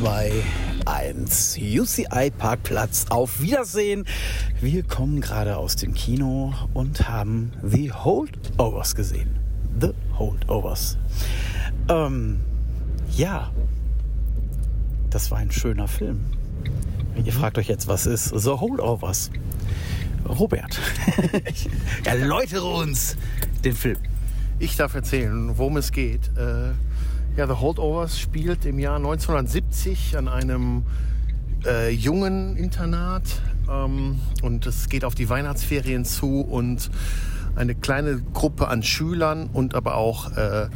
3, 2, 1. UCI Parkplatz. Auf Wiedersehen. Wir kommen gerade aus dem Kino und haben The Holdovers gesehen. The Holdovers. Ähm, ja, das war ein schöner Film. Ihr fragt euch jetzt, was ist The Holdovers? Robert, erläutere uns den Film. Ich darf erzählen, worum es geht. Äh, ja, The Holdovers spielt im Jahr 1970 an einem äh, jungen Internat ähm, und es geht auf die Weihnachtsferien zu und eine kleine Gruppe an Schülern und aber auch äh,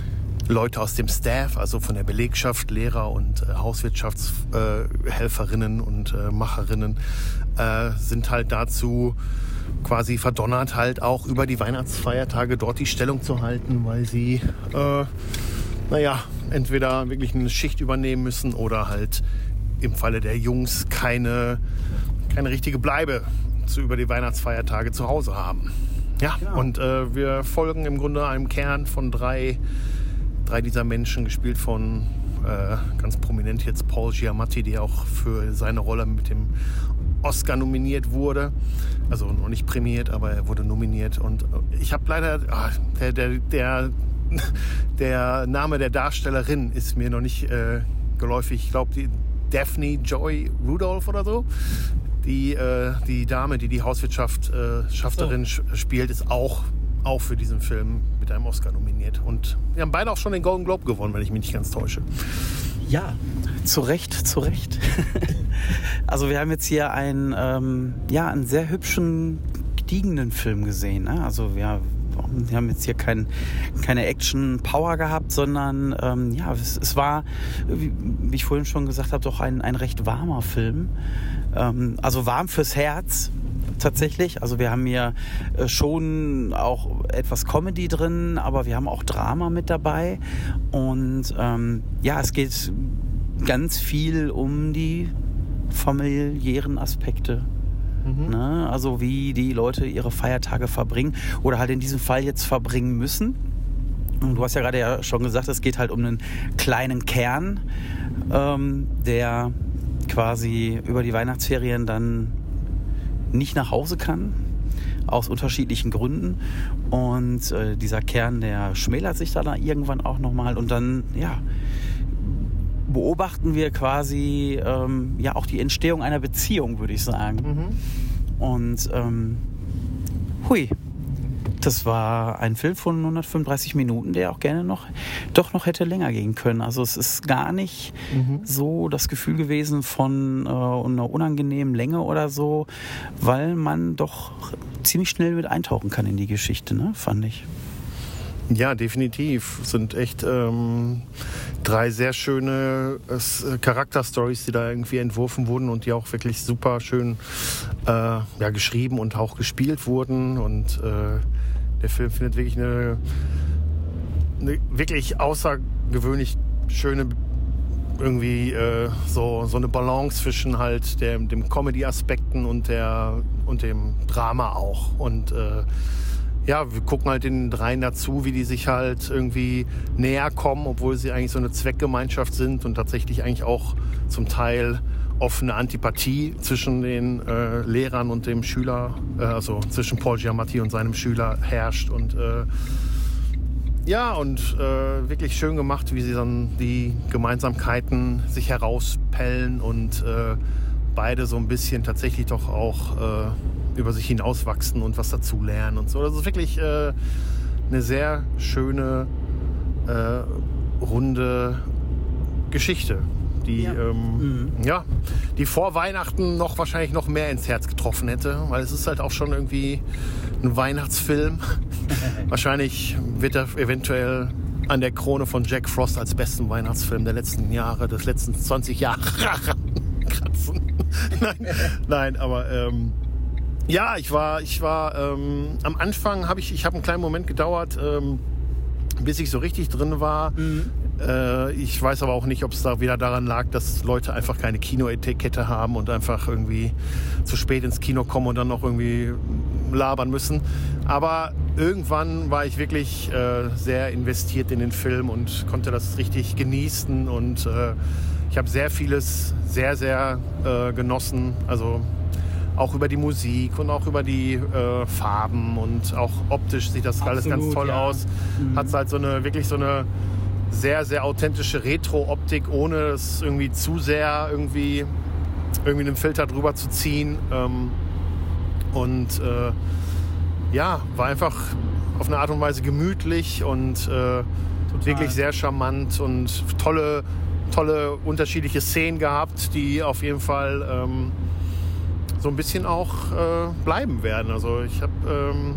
Leute aus dem Staff, also von der Belegschaft, Lehrer und äh, Hauswirtschaftshelferinnen äh, und äh, Macherinnen, äh, sind halt dazu quasi verdonnert, halt auch über die Weihnachtsfeiertage dort die Stellung zu halten, weil sie, naja, entweder wirklich eine Schicht übernehmen müssen oder halt im Falle der Jungs keine, keine richtige Bleibe zu über die Weihnachtsfeiertage zu Hause haben. Ja, genau. und äh, wir folgen im Grunde einem Kern von drei drei dieser Menschen, gespielt von äh, ganz prominent jetzt Paul Giamatti, der auch für seine Rolle mit dem Oscar nominiert wurde. Also noch nicht prämiert, aber er wurde nominiert. Und ich habe leider, ah, der, der, der, der, Name der Darstellerin ist mir noch nicht äh, geläufig. Ich glaube, die Daphne Joy Rudolph oder so. Die, äh, die Dame, die die Hauswirtschafterin äh, so. spielt, ist auch auch für diesen Film mit einem Oscar nominiert. Und wir haben beide auch schon den Golden Globe gewonnen, wenn ich mich nicht ganz täusche. Ja, zu Recht, zu Recht. also wir haben jetzt hier einen, ähm, ja, einen sehr hübschen, gediegenen Film gesehen. Ne? Also wir, wir haben jetzt hier kein, keine Action-Power gehabt, sondern ähm, ja, es, es war, wie, ich vorhin schon gesagt habe, doch ein, ein recht warmer Film. Ähm, also warm fürs Herz, tatsächlich. Also wir haben hier äh, schon auch etwas Comedy drin, aber wir haben auch Drama mit dabei. Und ähm, ja, es geht ganz viel um die familiären Aspekte. Mhm. Ne? Also wie die Leute ihre Feiertage verbringen oder halt in diesem Fall jetzt verbringen müssen. Und du hast ja gerade ja schon gesagt, es geht halt um einen kleinen Kern, ähm, der quasi über die Weihnachtsferien dann nicht nach Hause kann, aus unterschiedlichen Gründen. Und äh, dieser Kern, der schmälert sich dann irgendwann auch nochmal und dann, ja, beobachten wir quasi ähm, ja auch die Entstehung einer Beziehung, würde ich sagen. Mhm. Und ähm, hui, das war ein Film von 135 Minuten, der auch gerne noch, doch noch hätte länger gehen können. Also es ist gar nicht mhm. so das Gefühl gewesen von äh, einer unangenehmen Länge oder so, weil man doch ziemlich schnell mit eintauchen kann in die Geschichte, ne? fand ich. Ja, definitiv. Sind echt ähm, drei sehr schöne äh, Charakterstories, die da irgendwie entworfen wurden und die auch wirklich super schön äh, ja, geschrieben und auch gespielt wurden. Und äh, der Film findet wirklich eine, eine wirklich außergewöhnlich schöne irgendwie äh, so, so eine Balance zwischen halt der, dem Comedy-Aspekten und, der, und dem Drama auch. Und äh, ja, wir gucken halt den dreien dazu, wie die sich halt irgendwie näher kommen, obwohl sie eigentlich so eine Zweckgemeinschaft sind und tatsächlich eigentlich auch zum Teil offene Antipathie zwischen den äh, Lehrern und dem Schüler, äh, also zwischen Paul Giamatti und seinem Schüler herrscht und äh, ja, und äh, wirklich schön gemacht, wie sie dann die Gemeinsamkeiten sich herauspellen und äh, beide so ein bisschen tatsächlich doch auch äh, über sich hinauswachsen und was dazu lernen und so. Das ist wirklich eine sehr schöne, runde Geschichte die, ja. Ähm, mhm. ja, die vor Weihnachten noch wahrscheinlich noch mehr ins Herz getroffen hätte, weil es ist halt auch schon irgendwie ein Weihnachtsfilm. wahrscheinlich wird er eventuell an der Krone von Jack Frost als besten Weihnachtsfilm der letzten Jahre, des letzten 20 Jahre. nein, nein, aber ähm, ja, ich war, ich war ähm, am Anfang habe ich, ich habe einen kleinen Moment gedauert, ähm, bis ich so richtig drin war. Mhm. Äh, ich weiß aber auch nicht, ob es da wieder daran lag, dass Leute einfach keine Kinoetikette haben und einfach irgendwie zu spät ins Kino kommen und dann noch irgendwie labern müssen. Aber irgendwann war ich wirklich äh, sehr investiert in den Film und konnte das richtig genießen und äh, ich habe sehr vieles sehr, sehr äh, genossen. Also auch über die Musik und auch über die äh, Farben und auch optisch sieht das Absolut, alles ganz toll ja. aus. Mhm. Hat halt so eine wirklich so eine sehr, sehr authentische Retro-Optik, ohne es irgendwie zu sehr irgendwie, irgendwie einen Filter drüber zu ziehen. Ähm, und äh, ja, war einfach auf eine Art und Weise gemütlich und äh, wirklich sehr charmant und tolle, tolle unterschiedliche Szenen gehabt, die auf jeden Fall ähm, so ein bisschen auch äh, bleiben werden. Also ich habe ähm,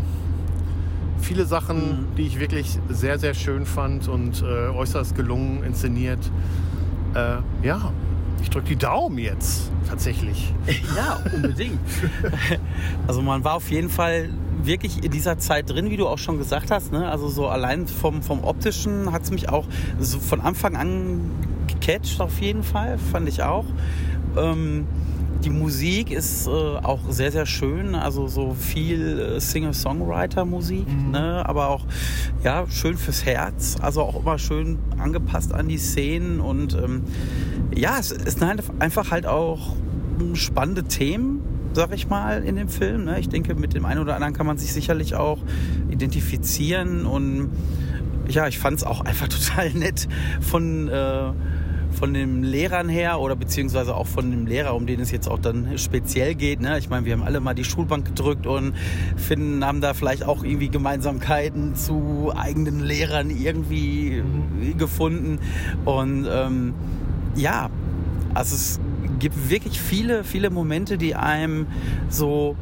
viele Sachen, mhm. die ich wirklich sehr, sehr schön fand und äh, äußerst gelungen inszeniert. Äh, ja, ich drücke die Daumen jetzt tatsächlich. Ja, unbedingt. also man war auf jeden Fall wirklich in dieser Zeit drin, wie du auch schon gesagt hast. Ne? Also so allein vom, vom optischen hat es mich auch so von Anfang an gecatcht auf jeden Fall, fand ich auch. Ähm, die Musik ist äh, auch sehr, sehr schön. Also so viel äh, Singer-Songwriter-Musik, mhm. ne? aber auch ja, schön fürs Herz. Also auch immer schön angepasst an die Szenen. Und ähm, ja, es, es sind halt einfach halt auch spannende Themen sag ich mal, in dem Film. Ne? Ich denke, mit dem einen oder anderen kann man sich sicherlich auch identifizieren und ja, ich fand es auch einfach total nett von äh, von den Lehrern her oder beziehungsweise auch von dem Lehrer, um den es jetzt auch dann speziell geht. Ne? Ich meine, wir haben alle mal die Schulbank gedrückt und finden, haben da vielleicht auch irgendwie Gemeinsamkeiten zu eigenen Lehrern irgendwie gefunden. Und ähm, ja, also es gibt wirklich viele, viele Momente, die einem so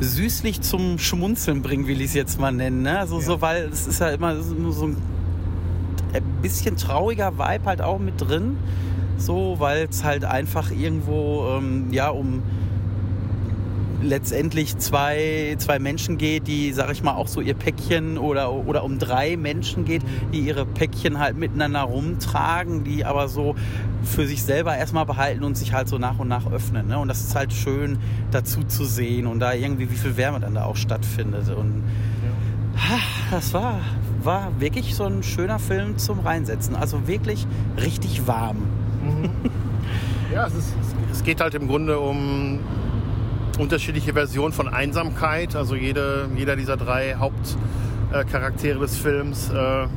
süßlich zum Schmunzeln bringen, will ich es jetzt mal nennen. Ne? Also, ja. so, weil es ist ja immer so ein ein bisschen trauriger Vibe halt auch mit drin. So, weil es halt einfach irgendwo, ähm, ja, um letztendlich zwei, zwei Menschen geht, die, sag ich mal, auch so ihr Päckchen oder, oder um drei Menschen geht, die ihre Päckchen halt miteinander rumtragen, die aber so für sich selber erstmal behalten und sich halt so nach und nach öffnen. Ne? Und das ist halt schön dazu zu sehen und da irgendwie, wie viel Wärme dann da auch stattfindet. Und ja. das war, war wirklich so ein schöner Film zum Reinsetzen. Also wirklich richtig warm. Mhm. Ja, es, ist, es geht halt im Grunde um unterschiedliche Versionen von Einsamkeit. Also jede, jeder dieser drei Hauptcharaktere des Films äh,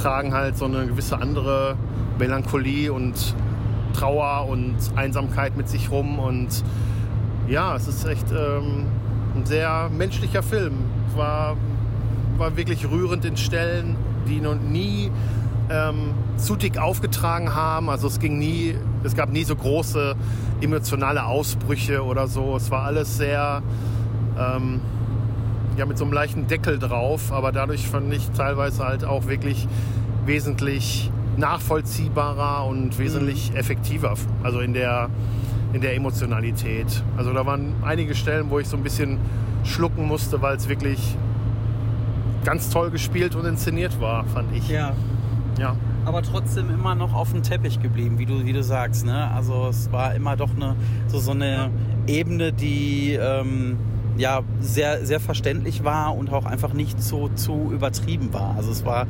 tragen halt so eine gewisse andere Melancholie und Trauer und Einsamkeit mit sich rum. Und ja, es ist echt ähm, ein sehr menschlicher Film. War war wirklich rührend in Stellen, die noch nie ähm, zu dick aufgetragen haben. Also es ging nie, es gab nie so große emotionale Ausbrüche oder so. Es war alles sehr, ähm, ja, mit so einem leichten Deckel drauf, aber dadurch fand ich teilweise halt auch wirklich wesentlich nachvollziehbarer und wesentlich mhm. effektiver. Also in der, in der Emotionalität. Also da waren einige Stellen, wo ich so ein bisschen schlucken musste, weil es wirklich ganz toll gespielt und inszeniert war, fand ich. Ja. Ja. Aber trotzdem immer noch auf dem Teppich geblieben, wie du, wie du sagst. Ne? Also es war immer doch eine, so, so eine Ebene, die ähm, ja sehr, sehr verständlich war und auch einfach nicht so zu übertrieben war. Also es war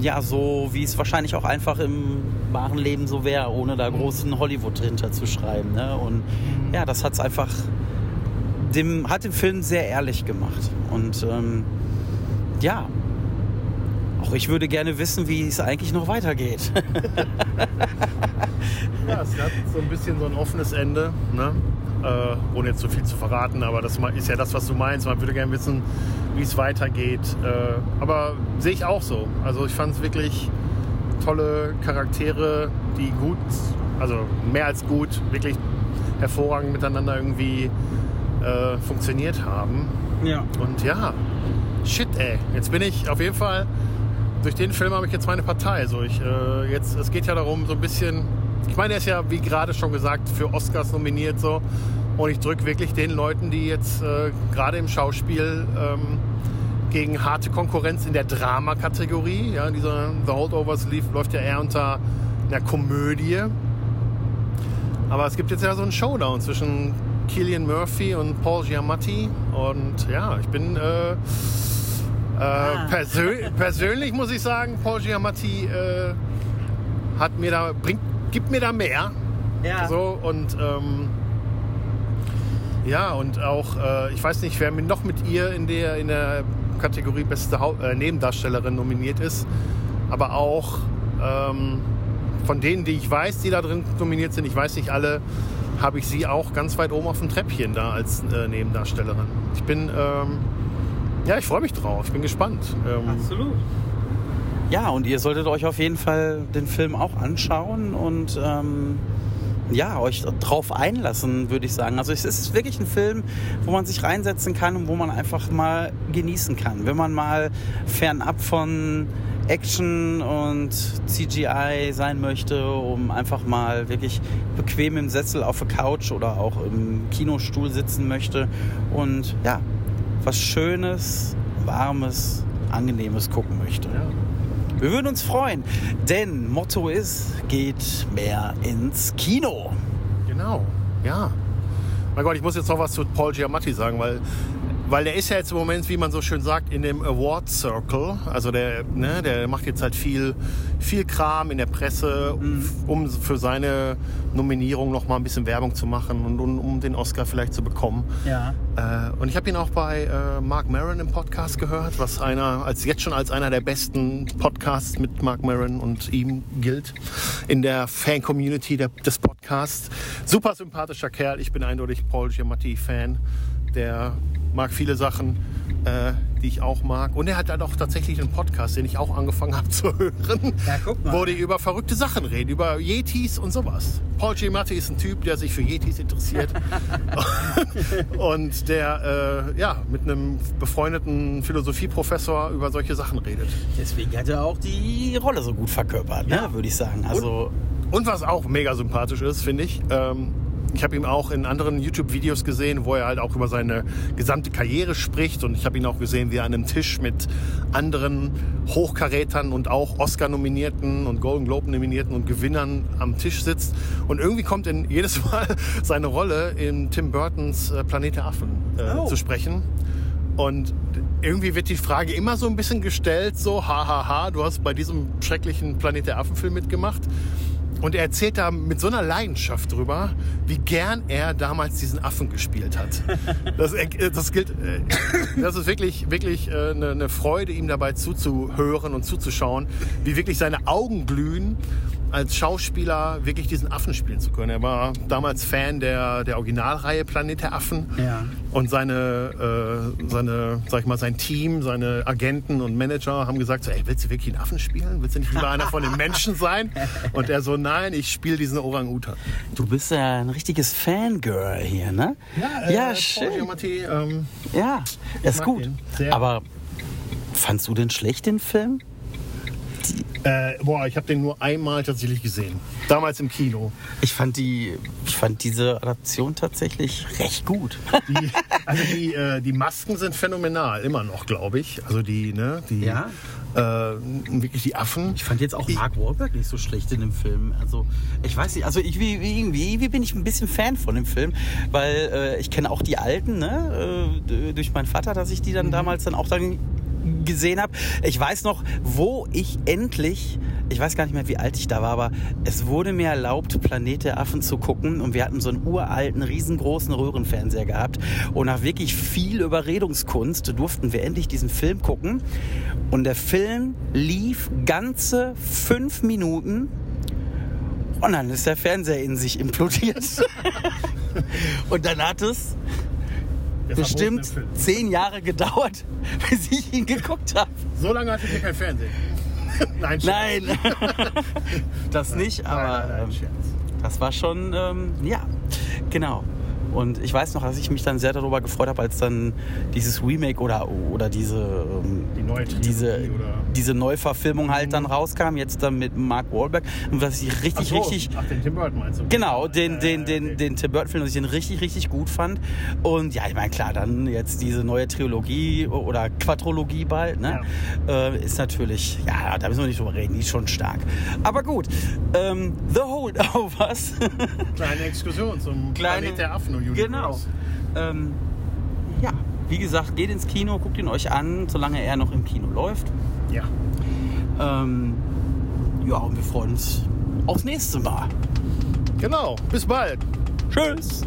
ja so, wie es wahrscheinlich auch einfach im wahren Leben so wäre, ohne da großen Hollywood drunter zu schreiben. Ne? Und ja, das hat es einfach dem, hat den Film sehr ehrlich gemacht. Und ähm, ja, auch ich würde gerne wissen, wie es eigentlich noch weitergeht. ja, es hat so ein bisschen so ein offenes Ende, ne? äh, ohne jetzt zu so viel zu verraten, aber das ist ja das, was du meinst. Man würde gerne wissen, wie es weitergeht. Äh, aber sehe ich auch so. Also ich fand es wirklich tolle Charaktere, die gut, also mehr als gut, wirklich hervorragend miteinander irgendwie äh, funktioniert haben. Ja. Und ja, shit, ey. Jetzt bin ich auf jeden Fall, durch den Film habe ich jetzt meine Partei. So, ich, äh, jetzt, es geht ja darum, so ein bisschen, ich meine, er ist ja, wie gerade schon gesagt, für Oscars nominiert so. Und ich drücke wirklich den Leuten, die jetzt äh, gerade im Schauspiel ähm, gegen harte Konkurrenz in der Drama-Kategorie, ja, dieser The Holdovers lief, läuft ja eher unter einer Komödie. Aber es gibt jetzt ja so einen Showdown zwischen Killian Murphy und Paul Giamatti. Und ja, ich bin äh, äh, ah. persö persönlich muss ich sagen, Paul Giamatti äh, hat mir da, bringt, gib mir da mehr. Ja. So und ähm, ja, und auch, äh, ich weiß nicht, wer noch mit ihr in der, in der Kategorie beste Hau äh, Nebendarstellerin nominiert ist, aber auch ähm, von denen, die ich weiß, die da drin nominiert sind, ich weiß nicht alle, habe ich sie auch ganz weit oben auf dem Treppchen da als äh, Nebendarstellerin. Ich bin, ähm, ja, ich freue mich drauf, ich bin gespannt. Ähm, Absolut. Ja, und ihr solltet euch auf jeden Fall den Film auch anschauen und ähm, ja, euch drauf einlassen, würde ich sagen. Also es ist wirklich ein Film, wo man sich reinsetzen kann und wo man einfach mal genießen kann. Wenn man mal fernab von Action und CGI sein möchte, um einfach mal wirklich bequem im Sessel auf der Couch oder auch im Kinostuhl sitzen möchte und ja, was Schönes, Warmes, Angenehmes gucken möchte. ja. Wir würden uns freuen, denn Motto ist, geht mehr ins Kino. Genau, ja. Mein Gott, ich muss jetzt noch was zu Paul Giamatti sagen, weil, weil der ist ja jetzt im Moment, wie man so schön sagt, in dem Award Circle. Also der, ne, der macht jetzt halt viel, viel Kram in der Presse, um für seine Nominierung noch mal ein bisschen Werbung zu machen und um, um den Oscar vielleicht zu bekommen. Ja. Äh, und ich habe ihn auch bei äh, Mark Maron im Podcast gehört, was einer als jetzt schon als einer der besten Podcasts mit Mark Maron und ihm gilt in der Fan-Community der- des Podcasts. Super sympathischer Kerl. Ich bin eindeutig Paul Giamatti-Fan. Der mag viele Sachen, äh, die ich auch mag. Und er hat dann auch tatsächlich einen Podcast, den ich auch angefangen habe zu hören, Ja, guck mal. wo die über verrückte Sachen reden, über Yetis und sowas. Paul Giamatti ist ein Typ, der sich für Yetis interessiert und der äh, ja, mit einem befreundeten Philosophieprofessor über solche Sachen redet. Deswegen hat er auch die Rolle so gut verkörpert, ne, Ja. würde ich sagen. Also, Und was auch mega sympathisch ist, finde ich, ähm, ich habe ihn auch in anderen YouTube-Videos gesehen, wo er halt auch über seine gesamte Karriere spricht. Und ich habe ihn auch gesehen, wie er an einem Tisch mit anderen Hochkarätern und auch Oscar-Nominierten und Golden Globe-Nominierten und Gewinnern am Tisch sitzt. Und irgendwie kommt in jedes Mal seine Rolle in Tim Burtons äh, Planet der Affen äh, Oh. zu sprechen. Und irgendwie wird die Frage immer so ein bisschen gestellt, so, hahaha, ha, ha, du hast bei diesem schrecklichen Planet der Affen-Film mitgemacht. Und er erzählt da mit so einer Leidenschaft drüber, wie gern er damals diesen Affen gespielt hat. Das, das gilt, äh, das ist wirklich, wirklich äh, eine, eine Freude, ihm dabei zuzuhören und zuzuschauen, wie wirklich seine Augen glühen, als Schauspieler wirklich diesen Affen spielen zu können. Er war damals Fan der, der Originalreihe Planet der Affen. Ja. Und seine, äh, seine, sag ich mal, sein Team, seine Agenten und Manager haben gesagt, so, ey, willst du wirklich einen Affen spielen? Willst du nicht lieber einer von den Menschen sein? Und er so, nein, ich spiele diesen Orang-Utan. du bist ja ein richtiges Fangirl hier, ne? ja Paul schön. Giamatti, ähm, Ja, ist gut. Aber fandst du denn schlecht den Film? Äh, boah, ich habe den nur einmal tatsächlich gesehen. Damals im Kino. Ich fand die, ich fand diese Adaption tatsächlich recht gut. Die, also die, äh, die Masken sind phänomenal, immer noch, glaube ich. Also die, ne, die, Ja. äh, wirklich die Affen. Ich fand jetzt auch Mark Wahlberg nicht so schlecht in dem Film. Also ich weiß nicht, also ich, wie, wie, irgendwie irgendwie bin ich ein bisschen Fan von dem Film, weil äh, ich kenne auch die alten, ne, äh, durch meinen Vater, dass ich die dann damals dann auch dann gesehen habe. Ich weiß noch, wo ich endlich, ich weiß gar nicht mehr, wie alt ich da war, aber es wurde mir erlaubt, Planet der Affen zu gucken und wir hatten so einen uralten, riesengroßen Röhrenfernseher gehabt und nach wirklich viel Überredungskunst durften wir endlich diesen Film gucken und der Film lief ganze fünf Minuten und dann ist der Fernseher in sich implodiert. und dann hat es bestimmt zehn Jahre gedauert, bis ich ihn geguckt habe. So lange hatte ich hier kein Fernsehen. Nein, Scherz. Nein, das nicht, Nein, aber nein, nein, ähm, Scherz. das war schon, ähm, ja, genau. Und ich weiß noch, dass ich mich dann sehr darüber gefreut habe, als dann dieses Remake oder, oder diese, ähm, Die neue Trilogie diese, oder-. Diese Neuverfilmung halt dann rauskam, jetzt dann mit Mark Wahlberg. Und was ich richtig, so, richtig, Ach, den Tim Burton meinst du? Genau, den, den, den, okay. den Tim Burton-Film, dass ich den richtig, richtig gut fand. Und ja, ich meine, klar, dann jetzt diese neue Trilogie oder Quadrologie bald, ne? Äh, ist natürlich, ja, da müssen wir nicht drüber reden, die ist schon stark. Aber gut, ähm, The Holdovers. Kleine Exkursion zum Kleine- Planet der Affen Universe. genau. Ähm, ja, wie gesagt, geht ins Kino, guckt ihn euch an, solange er noch im Kino läuft. Ja. Ähm, ja, und wir freuen uns aufs nächste Mal. Genau. Bis bald. Tschüss.